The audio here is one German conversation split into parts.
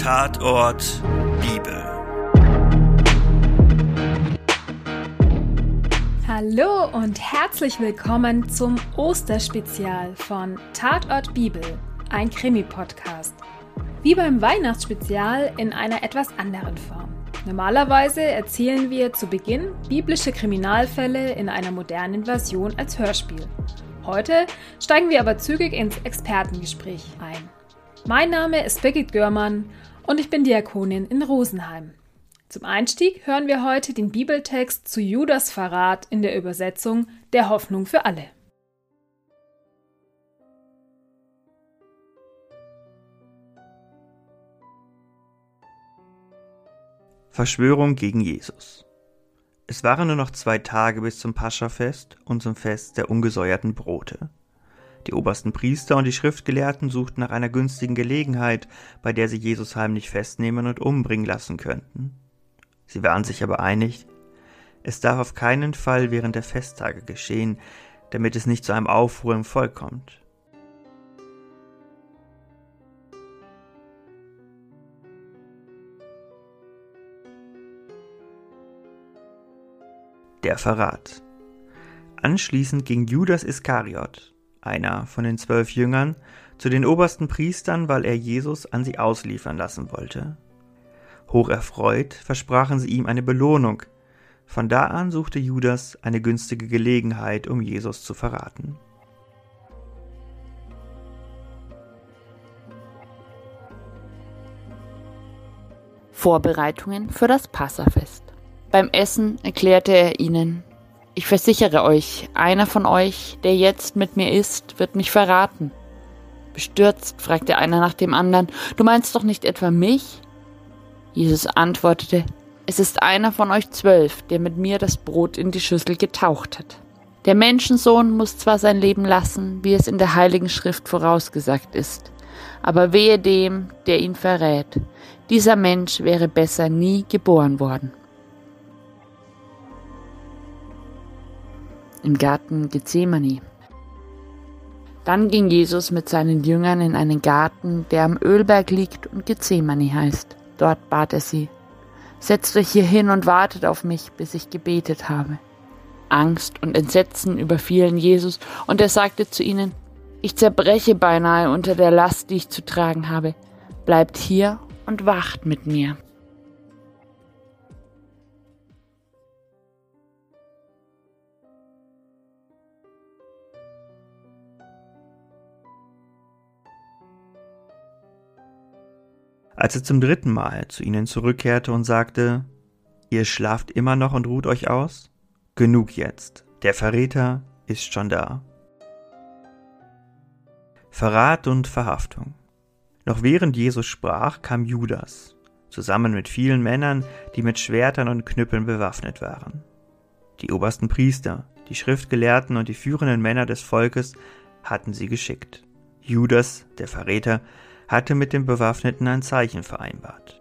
Tatort Bibel. Hallo und herzlich willkommen zum Osterspezial von Tatort Bibel, ein Krimi-Podcast. Wie beim Weihnachtsspezial in einer etwas anderen Form. Normalerweise erzählen wir zu Beginn biblische Kriminalfälle in einer modernen Version als Hörspiel. Heute steigen wir aber zügig ins Expertengespräch ein. Mein Name ist Birgit Görmann und ich bin Diakonin in Rosenheim. Zum Einstieg hören wir heute den Bibeltext zu Judas Verrat in der Übersetzung Der Hoffnung für alle. Verschwörung gegen Jesus. Es waren nur noch zwei Tage bis zum Paschafest und zum Fest der ungesäuerten Brote. Die obersten Priester und die Schriftgelehrten suchten nach einer günstigen Gelegenheit, bei der sie Jesus heimlich festnehmen und umbringen lassen könnten. Sie waren sich aber einig, es darf auf keinen Fall während der Festtage geschehen, damit es nicht zu einem Aufruhr im Volk kommt. Der Verrat. Anschließend ging Judas Iskariot, einer von den zwölf Jüngern, zu den obersten Priestern, weil er Jesus an sie ausliefern lassen wollte. Hocherfreut versprachen sie ihm eine Belohnung. Von da an suchte Judas eine günstige Gelegenheit, um Jesus zu verraten. Vorbereitungen für das Passafest. Beim Essen erklärte er ihnen, ich versichere euch, einer von euch, der jetzt mit mir ist, wird mich verraten. Bestürzt fragte einer nach dem anderen, du meinst doch nicht etwa mich? Jesus antwortete, es ist einer von euch zwölf, der mit mir das Brot in die Schüssel getaucht hat. Der Menschensohn muss zwar sein Leben lassen, wie es in der Heiligen Schrift vorausgesagt ist, aber wehe dem, der ihn verrät. Dieser Mensch wäre besser nie geboren worden. Im Garten Gethsemane. Dann ging Jesus mit seinen Jüngern in einen Garten, der am Ölberg liegt und Gethsemane heißt. Dort bat er sie, Setzt euch hier hin und wartet auf mich, bis ich gebetet habe. Angst und Entsetzen überfielen Jesus, und er sagte zu ihnen, Ich zerbreche beinahe unter der Last, die ich zu tragen habe. Bleibt hier und wacht mit mir. Als er zum dritten Mal zu ihnen zurückkehrte und sagte, Ihr schlaft immer noch und ruht euch aus? Genug jetzt, der Verräter ist schon da. Verrat und Verhaftung. Noch während Jesus sprach, kam Judas, zusammen mit vielen Männern, die mit Schwertern und Knüppeln bewaffnet waren. Die obersten Priester, die Schriftgelehrten und die führenden Männer des Volkes hatten sie geschickt. Judas, der Verräter, hatte mit dem Bewaffneten ein Zeichen vereinbart.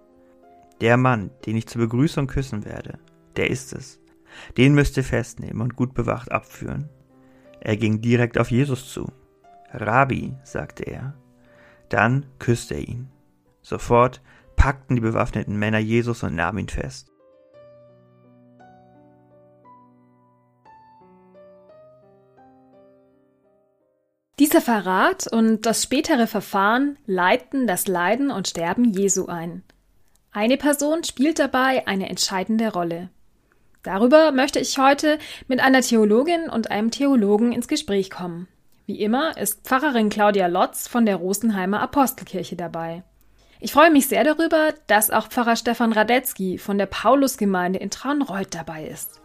Der Mann, den ich zur Begrüßung küssen werde, der ist es. Den müsst ihr festnehmen und gut bewacht abführen. Er ging direkt auf Jesus zu. Rabbi, sagte er. Dann küsste er ihn. Sofort packten die bewaffneten Männer Jesus und nahmen ihn fest. Dieser Verrat und das spätere Verfahren leiten das Leiden und Sterben Jesu ein. Eine Person spielt dabei eine entscheidende Rolle. Darüber möchte ich heute mit einer Theologin und einem Theologen ins Gespräch kommen. Wie immer ist Pfarrerin Claudia Lotz von der Rosenheimer Apostelkirche dabei. Ich freue mich sehr darüber, dass auch Pfarrer Stefan Radetzky von der Paulusgemeinde in Traunreuth dabei ist.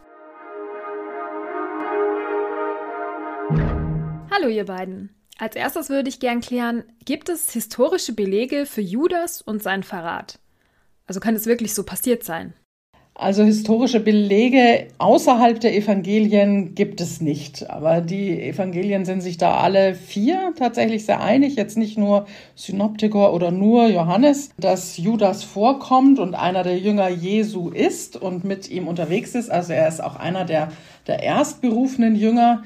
Hallo ihr beiden. Als erstes würde ich gern klären, gibt es historische Belege für Judas und seinen Verrat? Also kann es wirklich so passiert sein? Also historische Belege außerhalb der Evangelien gibt es nicht. Aber die Evangelien sind sich da alle vier tatsächlich sehr einig. Jetzt nicht nur Synoptiker oder nur Johannes, dass Judas vorkommt und einer der Jünger Jesu ist und mit ihm unterwegs ist. Also er ist auch einer der, der erstberufenen Jünger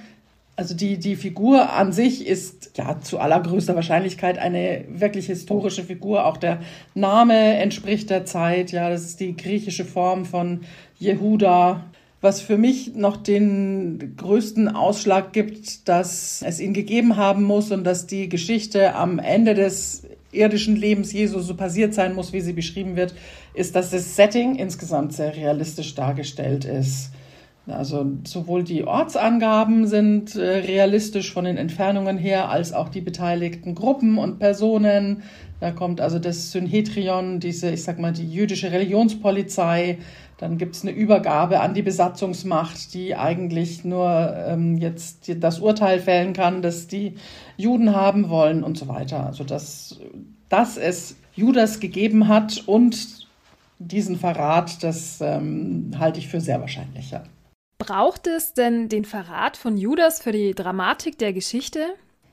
Also die, die Figur an sich ist ja zu allergrößter Wahrscheinlichkeit eine wirklich historische Figur. Auch der Name entspricht der Zeit. Ja, das ist die griechische Form von Jehuda. Was für mich noch den größten Ausschlag gibt, dass es ihn gegeben haben muss und dass die Geschichte am Ende des irdischen Lebens Jesu so passiert sein muss, wie sie beschrieben wird, ist, dass das Setting insgesamt sehr realistisch dargestellt ist. Also sowohl die Ortsangaben sind äh, realistisch von den Entfernungen her, als auch die beteiligten Gruppen und Personen. Da kommt also das Synhedrion, diese, ich sag mal, die jüdische Religionspolizei. Dann gibt es eine Übergabe an die Besatzungsmacht, die eigentlich nur ähm, jetzt das Urteil fällen kann, dass die Juden haben wollen und so weiter. Also dass, dass es Judas gegeben hat und diesen Verrat, das ähm, halte ich für sehr wahrscheinlich. Ja. Braucht es denn den Verrat von Judas für die Dramatik der Geschichte?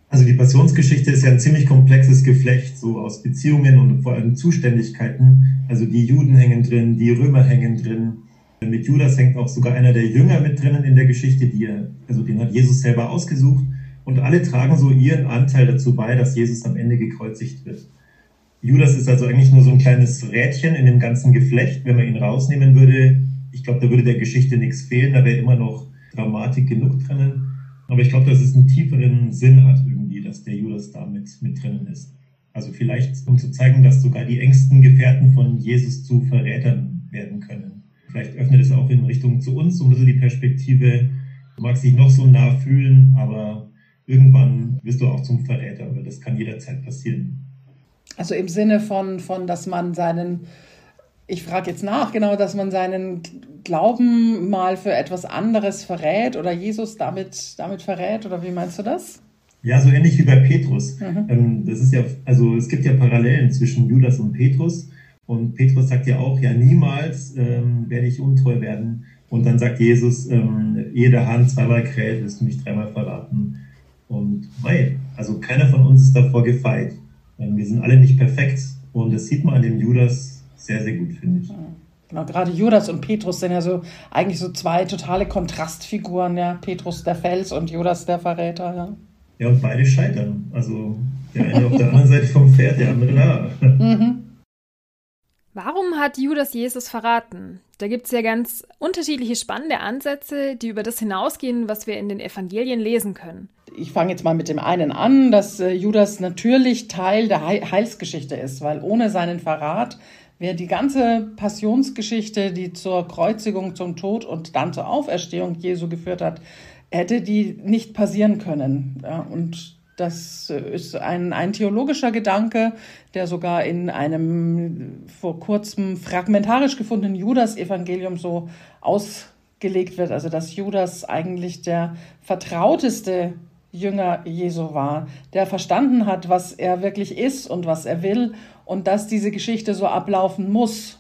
Also die Passionsgeschichte ist ja ein ziemlich komplexes Geflecht, so aus Beziehungen und vor allem Zuständigkeiten. Also die Juden hängen drin, die Römer hängen drin. Mit Judas hängt auch sogar einer der Jünger mit drinnen in der Geschichte, die er, also den hat Jesus selber ausgesucht. Und alle tragen so ihren Anteil dazu bei, dass Jesus am Ende gekreuzigt wird. Judas ist also eigentlich nur so ein kleines Rädchen in dem ganzen Geflecht. Wenn man ihn rausnehmen würde, ich glaube, da würde der Geschichte nichts fehlen, da wäre immer noch Dramatik genug drinnen. Aber ich glaube, dass es einen tieferen Sinn hat irgendwie, dass der Judas da mit, mit drinnen ist. Also vielleicht, um zu zeigen, dass sogar die engsten Gefährten von Jesus zu Verrätern werden können. Vielleicht öffnet es auch in Richtung zu uns so ein bisschen die Perspektive. Du magst dich noch so nah fühlen, aber irgendwann wirst du auch zum Verräter, aber das kann jederzeit passieren. Also im Sinne von, von dass man seinen ich frage jetzt nach, genau, dass man seinen Glauben mal für etwas anderes verrät oder Jesus damit, damit verrät oder wie meinst du das? Ja, so ähnlich wie bei Petrus. Mhm. Ähm, das ist ja, also es gibt ja Parallelen zwischen Judas und Petrus. Und Petrus sagt ja auch, ja, niemals ähm, werde ich untreu werden. Und dann sagt Jesus, ähm, ehe der Hahn zweimal kräht, wirst du mich dreimal verraten. Und mei, also keiner von uns ist davor gefeit. Ähm, wir sind alle nicht perfekt. Und das sieht man an dem Judas sehr, sehr gut, finde ich. Genau, gerade Judas und Petrus sind ja so eigentlich so zwei totale Kontrastfiguren, ja. Petrus der Fels und Judas der Verräter, ja. Ja, und beide scheitern. Also der eine auf der anderen Seite vom Pferd, der andere da. Mhm. Warum hat Judas Jesus verraten? Da gibt es ja ganz unterschiedliche spannende Ansätze, die über das hinausgehen, was wir in den Evangelien lesen können. Ich fange jetzt mal mit dem einen an, dass äh, Judas natürlich Teil der Heilsgeschichte ist, weil ohne seinen Verrat Wer die ganze Passionsgeschichte, die zur Kreuzigung, zum Tod und dann zur Auferstehung Jesu geführt hat, hätte die nicht passieren können. Ja, und das ist ein, ein theologischer Gedanke, der sogar in einem vor kurzem fragmentarisch gefundenen Judas-Evangelium so ausgelegt wird. Also, dass Judas eigentlich der vertrauteste Jünger Jesu war, der verstanden hat, was er wirklich ist und was er will und dass diese Geschichte so ablaufen muss.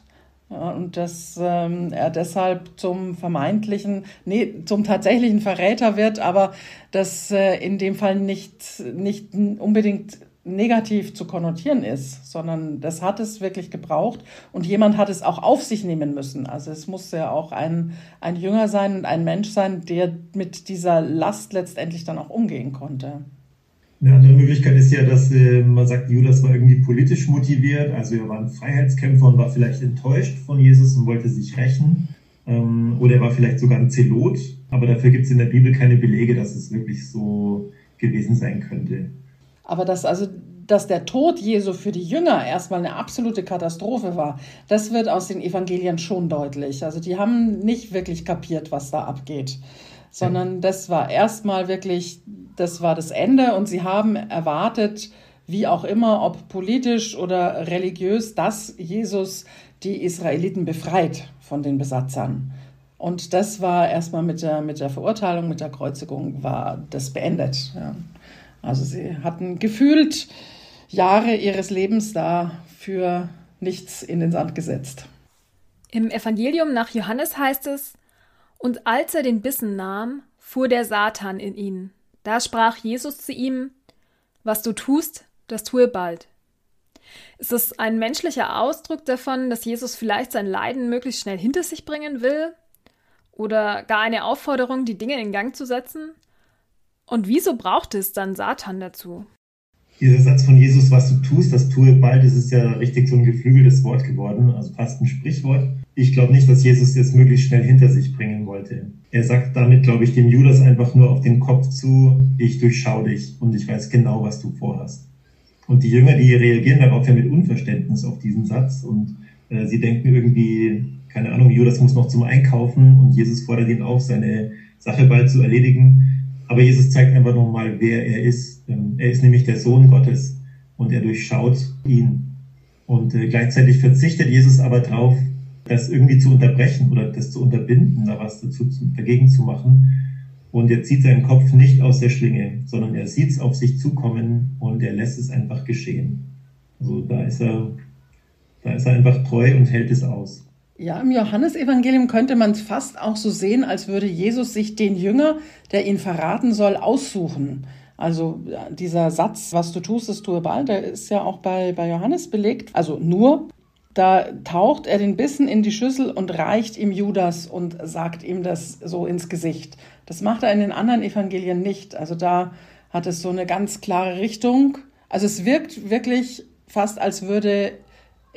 Und dass ähm, er deshalb zum vermeintlichen, nee, zum tatsächlichen Verräter wird, aber das äh, in dem Fall nicht, nicht unbedingt negativ zu konnotieren ist, sondern das hat es wirklich gebraucht und jemand hat es auch auf sich nehmen müssen. Also es muss ja auch ein, ein Jünger sein und ein Mensch sein, der mit dieser Last letztendlich dann auch umgehen konnte. Eine andere Möglichkeit ist ja, dass äh, man sagt, Judas war irgendwie politisch motiviert, also er war ein Freiheitskämpfer und war vielleicht enttäuscht von Jesus und wollte sich rächen. Ähm, oder er war vielleicht sogar ein Zelot, aber dafür gibt es in der Bibel keine Belege, dass es wirklich so gewesen sein könnte. Aber dass also dass der Tod Jesu für die Jünger erstmal eine absolute Katastrophe war, das wird aus den Evangelien schon deutlich. Also die haben nicht wirklich kapiert, was da abgeht, sondern das war erstmal wirklich das war das Ende und sie haben erwartet, wie auch immer, ob politisch oder religiös, dass Jesus die Israeliten befreit von den Besatzern. Und das war erstmal mit der, mit der Verurteilung, mit der Kreuzigung, war das beendet. Ja. Also sie hatten gefühlt Jahre ihres Lebens da für nichts in den Sand gesetzt. Im Evangelium nach Johannes heißt es, und als er den Bissen nahm, fuhr der Satan in ihn. Da sprach Jesus zu ihm, Was du tust, das tue bald. Ist es ein menschlicher Ausdruck davon, dass Jesus vielleicht sein Leiden möglichst schnell hinter sich bringen will? Oder gar eine Aufforderung, die Dinge in Gang zu setzen? Und wieso braucht es dann Satan dazu? Dieser Satz von Jesus, was du tust, das tue bald, das ist ja richtig so ein geflügeltes Wort geworden, also fast ein Sprichwort. Ich glaube nicht, dass Jesus es möglichst schnell hinter sich bringen wollte. Er sagt damit, glaube ich, dem Judas einfach nur auf den Kopf zu, ich durchschaue dich und ich weiß genau, was du vorhast. Und die Jünger, die reagieren darauf ja mit Unverständnis auf diesen Satz und äh, sie denken irgendwie, keine Ahnung, Judas muss noch zum Einkaufen und Jesus fordert ihn auf, seine Sache bald zu erledigen. Aber Jesus zeigt einfach nochmal, wer er ist. Er ist nämlich der Sohn Gottes und er durchschaut ihn. Und äh, gleichzeitig verzichtet Jesus aber darauf, das irgendwie zu unterbrechen oder das zu unterbinden, da was dazu zu, dagegen zu machen. Und er zieht seinen Kopf nicht aus der Schlinge, sondern er sieht es auf sich zukommen und er lässt es einfach geschehen. Also da ist er, da ist er einfach treu und hält es aus. Ja, im Johannesevangelium könnte man es fast auch so sehen, als würde Jesus sich den Jünger, der ihn verraten soll, aussuchen. Also dieser Satz, was du tust, das tue bald, der ist ja auch bei, bei Johannes belegt. Also nur, da taucht er den Bissen in die Schüssel und reicht ihm Judas und sagt ihm das so ins Gesicht. Das macht er in den anderen Evangelien nicht. Also da hat es so eine ganz klare Richtung. Also es wirkt wirklich fast, als würde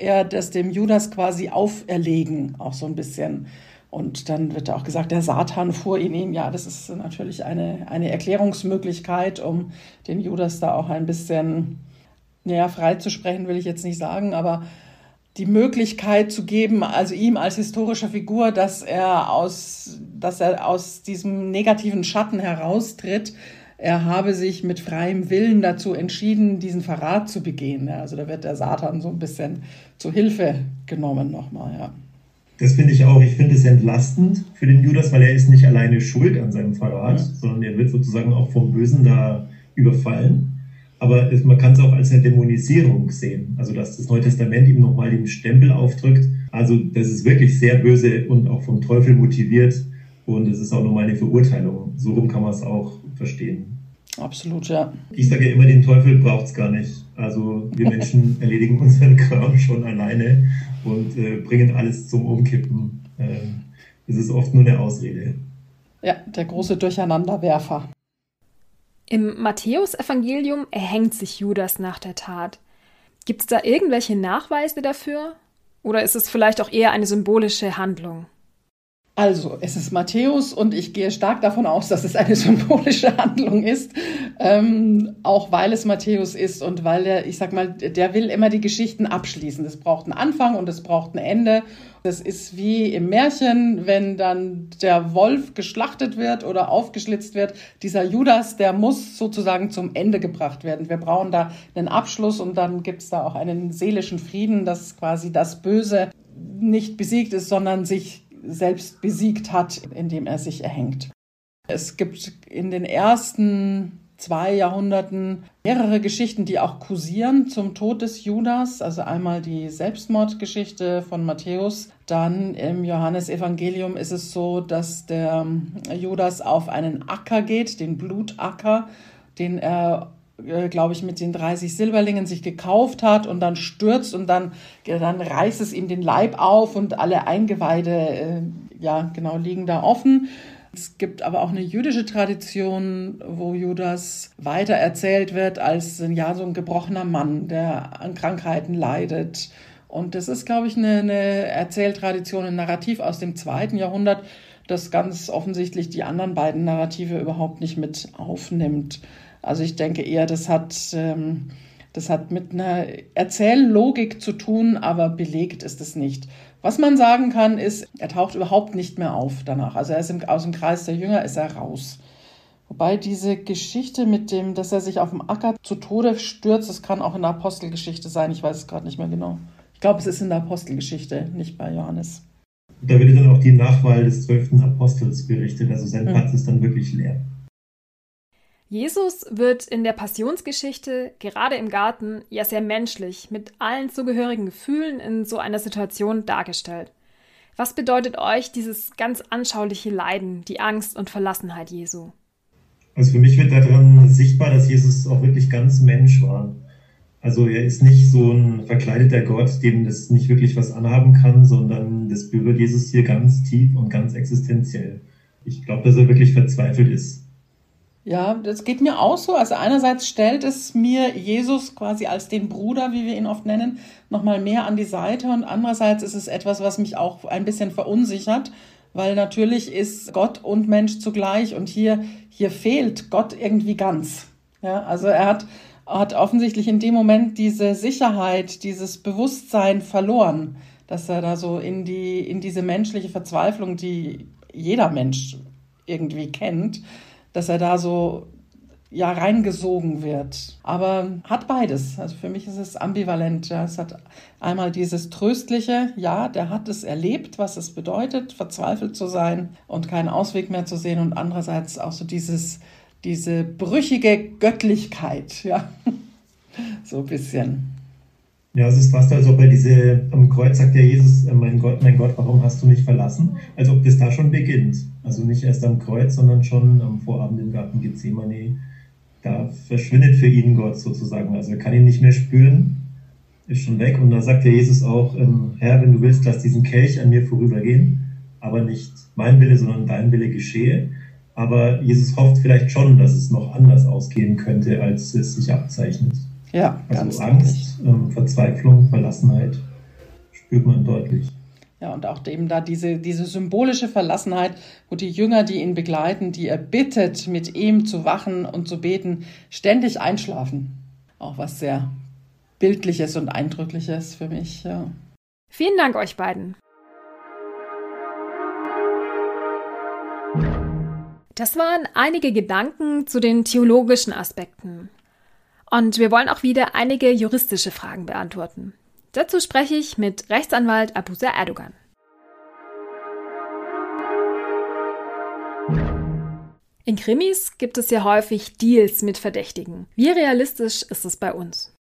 er das dem Judas quasi auferlegen, auch so ein bisschen. Und dann wird auch gesagt, der Satan fuhr in ihn. Ja, das ist natürlich eine, eine Erklärungsmöglichkeit, um den Judas da auch ein bisschen naja, freizusprechen, will ich jetzt nicht sagen, aber die Möglichkeit zu geben, also ihm als historischer Figur, dass er aus, dass er aus diesem negativen Schatten heraustritt, er habe sich mit freiem Willen dazu entschieden, diesen Verrat zu begehen. Ja, also da wird der Satan so ein bisschen zu Hilfe genommen nochmal, ja. Das finde ich auch. Ich finde es entlastend für den Judas, weil er ist nicht alleine schuld an seinem Verrat, mhm. sondern er wird sozusagen auch vom Bösen da überfallen. Aber man kann es auch als eine Dämonisierung sehen. Also, dass das Neue Testament ihm nochmal den Stempel aufdrückt. Also, das ist wirklich sehr böse und auch vom Teufel motiviert. Und es ist auch nochmal eine Verurteilung. So rum kann man es auch verstehen. Absolut, ja. Ich sage ja immer, den Teufel braucht es gar nicht. Also wir Menschen erledigen unseren Kram schon alleine und äh, bringen alles zum Umkippen. Ähm, es ist oft nur eine Ausrede. Ja, der große Durcheinanderwerfer. Im Matthäusevangelium erhängt sich Judas nach der Tat. Gibt es da irgendwelche Nachweise dafür? Oder ist es vielleicht auch eher eine symbolische Handlung? Also, es ist Matthäus und ich gehe stark davon aus, dass es eine symbolische Handlung ist, ähm, auch weil es Matthäus ist und weil er, ich sag mal, der will immer die Geschichten abschließen. Es braucht einen Anfang und es braucht ein Ende. Das ist wie im Märchen, wenn dann der Wolf geschlachtet wird oder aufgeschlitzt wird. Dieser Judas, der muss sozusagen zum Ende gebracht werden. Wir brauchen da einen Abschluss und dann gibt es da auch einen seelischen Frieden, dass quasi das Böse nicht besiegt ist, sondern sich selbst besiegt hat, indem er sich erhängt. Es gibt in den ersten zwei Jahrhunderten mehrere Geschichten, die auch kursieren zum Tod des Judas. Also einmal die Selbstmordgeschichte von Matthäus. Dann im Johannesevangelium ist es so, dass der Judas auf einen Acker geht, den Blutacker, den er glaube ich, mit den 30 Silberlingen sich gekauft hat und dann stürzt und dann, dann reißt es ihm den Leib auf und alle Eingeweide, äh, ja, genau, liegen da offen. Es gibt aber auch eine jüdische Tradition, wo Judas weiter erzählt wird als ja, so ein gebrochener Mann, der an Krankheiten leidet. Und das ist, glaube ich, eine, eine Erzähltradition, ein Narrativ aus dem zweiten Jahrhundert, das ganz offensichtlich die anderen beiden Narrative überhaupt nicht mit aufnimmt. Also ich denke eher, das hat, ähm, das hat mit einer Erzähllogik zu tun, aber belegt ist es nicht. Was man sagen kann, ist, er taucht überhaupt nicht mehr auf danach. Also er ist im, aus dem Kreis der Jünger, ist er raus. Wobei diese Geschichte mit dem, dass er sich auf dem Acker zu Tode stürzt, das kann auch in der Apostelgeschichte sein. Ich weiß es gerade nicht mehr genau. Ich glaube, es ist in der Apostelgeschichte, nicht bei Johannes. Da wird dann auch die Nachwahl des zwölften Apostels berichtet. Also sein Platz ist dann wirklich leer. Jesus wird in der Passionsgeschichte, gerade im Garten, ja sehr menschlich, mit allen zugehörigen Gefühlen in so einer Situation dargestellt. Was bedeutet euch dieses ganz anschauliche Leiden, die Angst und Verlassenheit Jesu? Also für mich wird daran sichtbar, dass Jesus auch wirklich ganz Mensch war. Also er ist nicht so ein verkleideter Gott, dem das nicht wirklich was anhaben kann, sondern das berührt Jesus hier ganz tief und ganz existenziell. Ich glaube, dass er wirklich verzweifelt ist Ja, das geht mir auch so. Also einerseits stellt es mir Jesus quasi als den Bruder, wie wir ihn oft nennen, nochmal mehr an die Seite und andererseits ist es etwas, was mich auch ein bisschen verunsichert, weil natürlich ist Gott und Mensch zugleich und hier, hier fehlt Gott irgendwie ganz. Ja, also er hat, hat offensichtlich in dem Moment diese Sicherheit, dieses Bewusstsein verloren, dass er da so in die, in diese menschliche Verzweiflung, die jeder Mensch irgendwie kennt, dass er da so ja reingesogen wird. Aber hat beides. Also für mich ist es ambivalent. Ja. Es hat einmal dieses tröstliche, ja, der hat es erlebt, was es bedeutet, verzweifelt zu sein und keinen Ausweg mehr zu sehen. Und andererseits auch so dieses, diese brüchige Göttlichkeit, ja. so ein bisschen. Ja, es ist fast, als ob er diese, am Kreuz sagt ja Jesus, äh, mein Gott, mein Gott, warum hast du mich verlassen? Als ob das da schon beginnt. Also nicht erst am Kreuz, sondern schon am Vorabend im Garten Gethsemane. Da verschwindet für ihn Gott sozusagen. Also er kann ihn nicht mehr spüren, ist schon weg. Und da sagt ja Jesus auch, ähm, Herr, wenn du willst, lass diesen Kelch an mir vorübergehen, aber nicht mein Wille, sondern dein Wille geschehe. Aber Jesus hofft vielleicht schon, dass es noch anders ausgehen könnte, als es sich abzeichnet. Ja, also ganz Angst, ähm, Verzweiflung, Verlassenheit spürt man deutlich. Ja, und auch eben da diese, diese symbolische Verlassenheit, wo die Jünger, die ihn begleiten, die er bittet, mit ihm zu wachen und zu beten, ständig einschlafen. Auch was sehr Bildliches und Eindrückliches für mich. Ja. Vielen Dank euch beiden. Das waren einige Gedanken zu den theologischen Aspekten. Und wir wollen auch wieder einige juristische Fragen beantworten. Dazu spreche ich mit Rechtsanwalt Abusa Erdogan. In Krimis gibt es ja häufig Deals mit Verdächtigen. Wie realistisch ist es bei uns?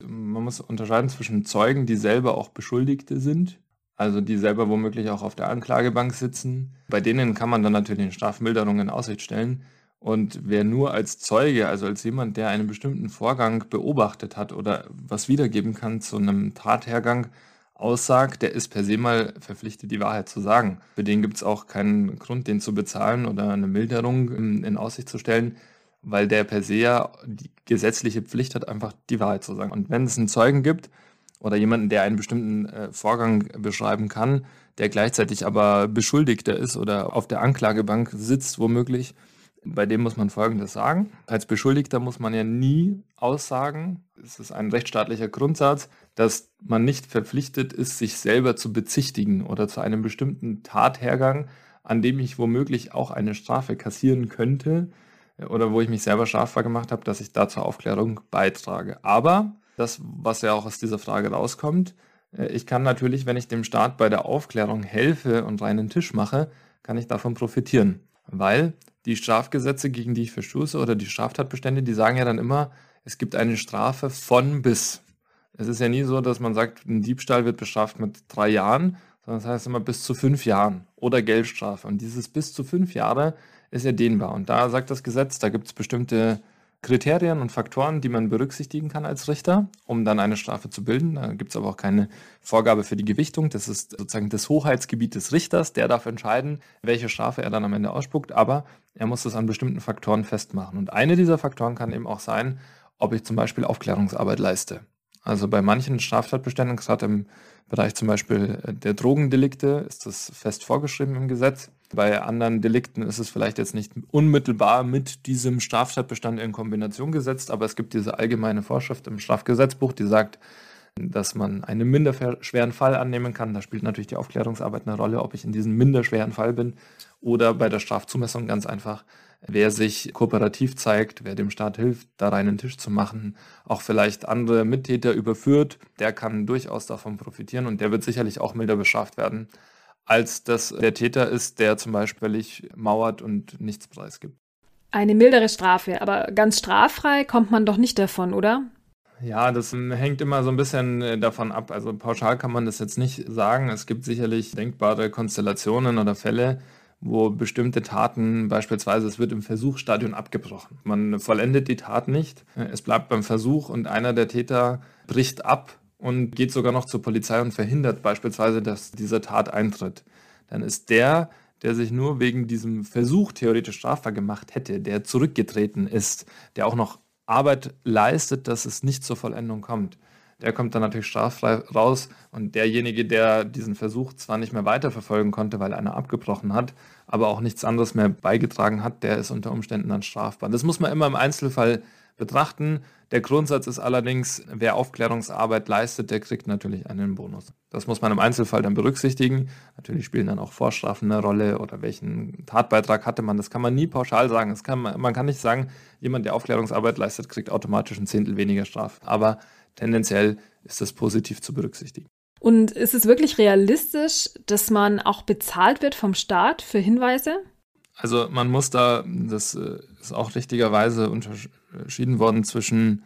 Man muss unterscheiden zwischen Zeugen, die selber auch Beschuldigte sind, also die selber womöglich auch auf der Anklagebank sitzen. Bei denen kann man dann natürlich Strafmilderungen in Aussicht stellen. Und wer nur als Zeuge, also als jemand, der einen bestimmten Vorgang beobachtet hat oder was wiedergeben kann zu einem Tathergang, aussagt, der ist per se mal verpflichtet, die Wahrheit zu sagen. Für den gibt es auch keinen Grund, den zu bezahlen oder eine Milderung in, Aussicht zu stellen, weil der per se ja die gesetzliche Pflicht hat, einfach die Wahrheit zu sagen. Und wenn es einen Zeugen gibt oder jemanden, der einen bestimmten äh, Vorgang beschreiben kann, der gleichzeitig aber Beschuldigter ist oder auf der Anklagebank sitzt, womöglich, bei dem muss man Folgendes sagen. Als Beschuldigter muss man ja nie aussagen, es ist ein rechtsstaatlicher Grundsatz, dass man nicht verpflichtet ist, sich selber zu bezichtigen oder zu einem bestimmten Tathergang, an dem ich womöglich auch eine Strafe kassieren könnte oder wo ich mich selber strafbar gemacht habe, dass ich da zur Aufklärung beitrage. Aber das, was ja auch aus dieser Frage rauskommt, äh, ich kann natürlich, wenn ich dem Staat bei der Aufklärung helfe und reinen Tisch mache, kann ich davon profitieren. Weil die Strafgesetze, gegen die ich verstoße oder die Straftatbestände, die sagen ja dann immer, es gibt eine Strafe von bis. Es ist ja nie so, dass man sagt, ein Diebstahl wird bestraft mit drei Jahren, sondern das heißt immer bis zu fünf Jahren oder Geldstrafe. Und dieses bis zu fünf Jahre ist ja dehnbar. Und da sagt das Gesetz, da gibt es bestimmte Kriterien und Faktoren, die man berücksichtigen kann als Richter, um dann eine Strafe zu bilden. Da gibt es aber auch keine Vorgabe für die Gewichtung. Das ist sozusagen das Hoheitsgebiet des Richters. Der darf entscheiden, welche Strafe er dann am Ende ausspuckt, aber er muss das an bestimmten Faktoren festmachen. Und eine dieser Faktoren kann eben auch sein, ob ich zum Beispiel Aufklärungsarbeit leiste. Also bei manchen Straftatbeständen, gerade im Bereich zum Beispiel der Drogendelikte, ist das fest vorgeschrieben im Gesetz. Bei anderen Delikten ist es vielleicht jetzt nicht unmittelbar mit diesem Straftatbestand in Kombination gesetzt, aber es gibt diese allgemeine Vorschrift im Strafgesetzbuch, die sagt, dass man einen minderschweren Fall annehmen kann. Da spielt natürlich die Aufklärungsarbeit eine Rolle, ob ich in diesem minderschweren Fall bin oder bei der Strafzumessung ganz einfach, wer sich kooperativ zeigt, wer dem Staat hilft, da reinen Tisch zu machen, auch vielleicht andere Mittäter überführt, der kann durchaus davon profitieren und der wird sicherlich auch milder bestraft werden als dass der Täter ist, der zum Beispiel mauert und nichts preisgibt. Eine mildere Strafe, aber ganz straffrei kommt man doch nicht davon, oder? Ja, das hängt immer so ein bisschen äh, davon ab. Also pauschal kann man das jetzt nicht sagen. Es gibt sicherlich denkbare Konstellationen oder Fälle, wo bestimmte Taten, beispielsweise es wird im Versuchsstadion abgebrochen. Man vollendet die Tat nicht, es bleibt beim Versuch und einer der Täter bricht ab und geht sogar noch zur Polizei und verhindert beispielsweise, dass diese Tat eintritt. Dann ist der, der sich nur wegen diesem Versuch theoretisch strafbar gemacht hätte, der zurückgetreten ist, der auch noch Arbeit leistet, dass es nicht zur Vollendung kommt, der kommt dann natürlich straffrei raus und derjenige, der diesen Versuch zwar nicht mehr weiterverfolgen konnte, weil einer abgebrochen hat, aber auch nichts anderes mehr beigetragen hat, der ist unter Umständen dann strafbar. Das muss man immer im Einzelfall betrachten. Der Grundsatz ist allerdings, wer Aufklärungsarbeit leistet, der kriegt natürlich einen Bonus. Das muss man im Einzelfall dann berücksichtigen. Natürlich spielen dann auch Vorstrafen eine Rolle oder welchen Tatbeitrag hatte man. Das kann man nie pauschal sagen. Kann man, kann nicht sagen, jemand, der Aufklärungsarbeit leistet, kriegt automatisch ein Zehntel weniger Straf. Aber tendenziell ist das positiv zu berücksichtigen. Und ist es wirklich realistisch, dass man auch bezahlt wird vom Staat für Hinweise? Also man muss da, das äh, ist auch richtigerweise unterschieden worden zwischen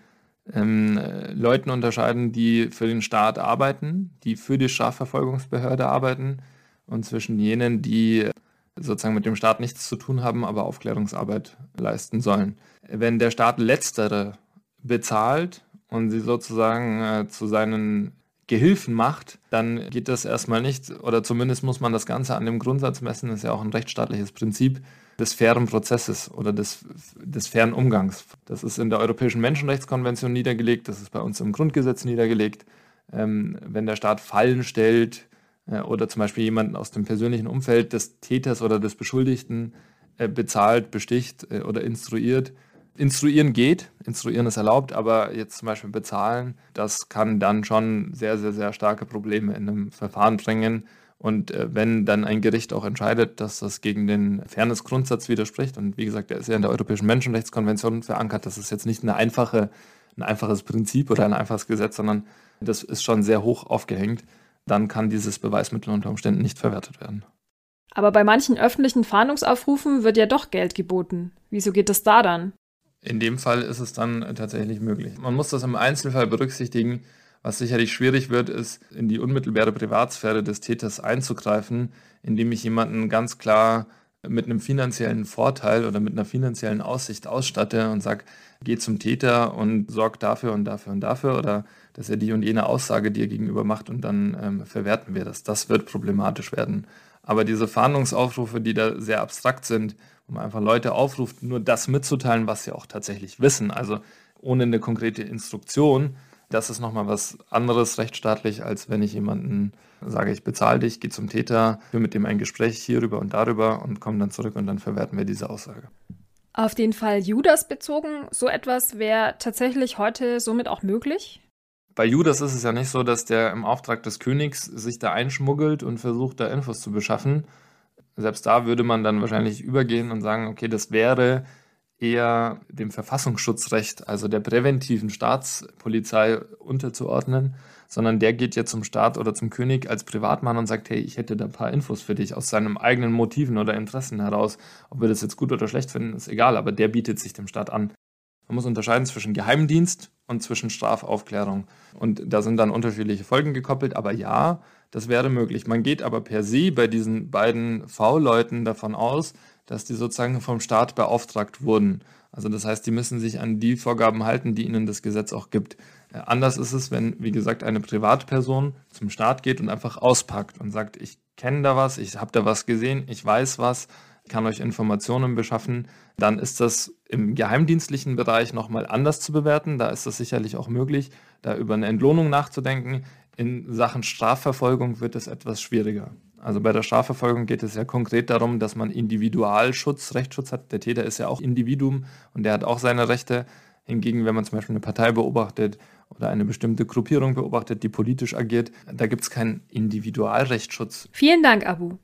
ähm, Leuten unterscheiden, die für den Staat arbeiten, die für die Strafverfolgungsbehörde arbeiten und zwischen jenen, die sozusagen mit dem Staat nichts zu tun haben, aber Aufklärungsarbeit leisten sollen. Wenn der Staat letztere bezahlt und sie sozusagen äh, zu seinen Gehilfen macht, dann geht das erstmal nicht, oder zumindest muss man das Ganze an dem Grundsatz messen, das ist ja auch ein rechtsstaatliches Prinzip des fairen Prozesses oder des, des fairen Umgangs. Das ist in der Europäischen Menschenrechtskonvention niedergelegt, das ist bei uns im Grundgesetz niedergelegt. Ähm, wenn der Staat Fallen stellt äh, oder zum Beispiel jemanden aus dem persönlichen Umfeld des Täters oder des Beschuldigten äh, bezahlt, besticht äh, oder instruiert, Instruieren geht, instruieren ist erlaubt, aber jetzt zum Beispiel bezahlen, das kann dann schon sehr, sehr, sehr starke Probleme in einem Verfahren bringen. Und äh, wenn dann ein Gericht auch entscheidet, dass das gegen den Fairness-Grundsatz widerspricht, und wie gesagt, der ist ja in der Europäischen Menschenrechtskonvention verankert, das ist jetzt nicht eine einfache, ein einfaches Prinzip oder ein einfaches Gesetz, sondern das ist schon sehr hoch aufgehängt, dann kann dieses Beweismittel unter Umständen nicht verwertet werden. Aber bei manchen öffentlichen Fahndungsaufrufen wird ja doch Geld geboten. Wieso geht das da dann? In dem Fall ist es dann tatsächlich möglich. Man muss das im Einzelfall berücksichtigen. Was sicherlich schwierig wird, ist, in die unmittelbare Privatsphäre des Täters einzugreifen, indem ich jemanden ganz klar mit einem finanziellen Vorteil oder mit einer finanziellen Aussicht ausstatte und sage, geh zum Täter und sorg dafür und dafür und dafür oder dass er die und jene Aussage dir gegenüber macht und dann ähm, verwerten wir das. Das wird problematisch werden. Aber diese Fahndungsaufrufe, die da sehr abstrakt sind, man einfach Leute aufruft, nur das mitzuteilen, was sie auch tatsächlich wissen, also ohne eine konkrete Instruktion, das ist nochmal was anderes rechtsstaatlich, als wenn ich jemanden sage, ich bezahle dich, gehe zum Täter, führe mit dem ein Gespräch hierüber und darüber und komme dann zurück und dann verwerten wir diese Aussage. Auf den Fall Judas bezogen, so etwas wäre tatsächlich heute somit auch möglich? Bei Judas ist es ja nicht so, dass der im Auftrag des Königs sich da einschmuggelt und versucht, da Infos zu beschaffen. Selbst da würde man dann wahrscheinlich übergehen und sagen, okay, das wäre eher dem Verfassungsschutzrecht, also der präventiven Staatspolizei unterzuordnen, sondern der geht ja zum Staat oder zum König als Privatmann und sagt, hey, ich hätte da ein paar Infos für dich aus seinen eigenen Motiven oder Interessen heraus. Ob wir das jetzt gut oder schlecht finden, ist egal, aber der bietet sich dem Staat an. Man muss unterscheiden zwischen Geheimdienst und zwischen Strafaufklärung. Und da sind dann unterschiedliche Folgen gekoppelt, aber ja, das wäre möglich. Man geht aber per se bei diesen beiden V-Leuten davon aus, dass die sozusagen vom Staat beauftragt wurden. Also das heißt, die müssen sich an die Vorgaben halten, die ihnen das Gesetz auch gibt. Äh, anders ist es, wenn, wie gesagt, eine Privatperson zum Staat geht und einfach auspackt und sagt, ich kenne da was, ich habe da was gesehen, ich weiß was, kann euch Informationen beschaffen, dann ist das im geheimdienstlichen Bereich nochmal anders zu bewerten. Da ist es sicherlich auch möglich, da über eine Entlohnung nachzudenken. In Sachen Strafverfolgung wird es etwas schwieriger. Also bei der Strafverfolgung geht es ja konkret darum, dass man Individualschutz, Rechtsschutz hat. Der Täter ist ja auch Individuum und der hat auch seine Rechte. Hingegen, wenn man zum Beispiel eine Partei beobachtet oder eine bestimmte Gruppierung beobachtet, die politisch agiert, da gibt es keinen Individualrechtsschutz. Vielen Dank, Abu.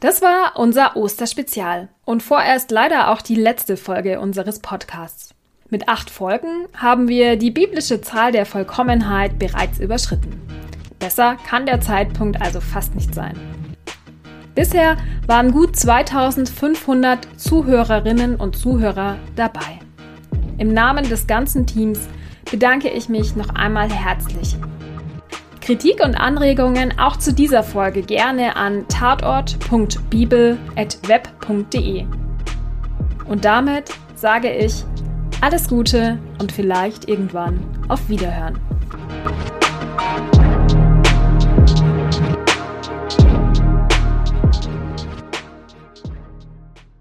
Das war unser Osterspezial und vorerst leider auch die letzte Folge unseres Podcasts. Mit acht Folgen haben wir die biblische Zahl der Vollkommenheit bereits überschritten. Besser kann der Zeitpunkt also fast nicht sein. Bisher waren gut 2500 Zuhörerinnen und Zuhörer dabei. Im Namen des ganzen Teams bedanke ich mich noch einmal herzlich Kritik und Anregungen auch zu dieser Folge gerne an tatort.bibel.web.de. Und damit sage ich alles Gute und vielleicht irgendwann auf Wiederhören.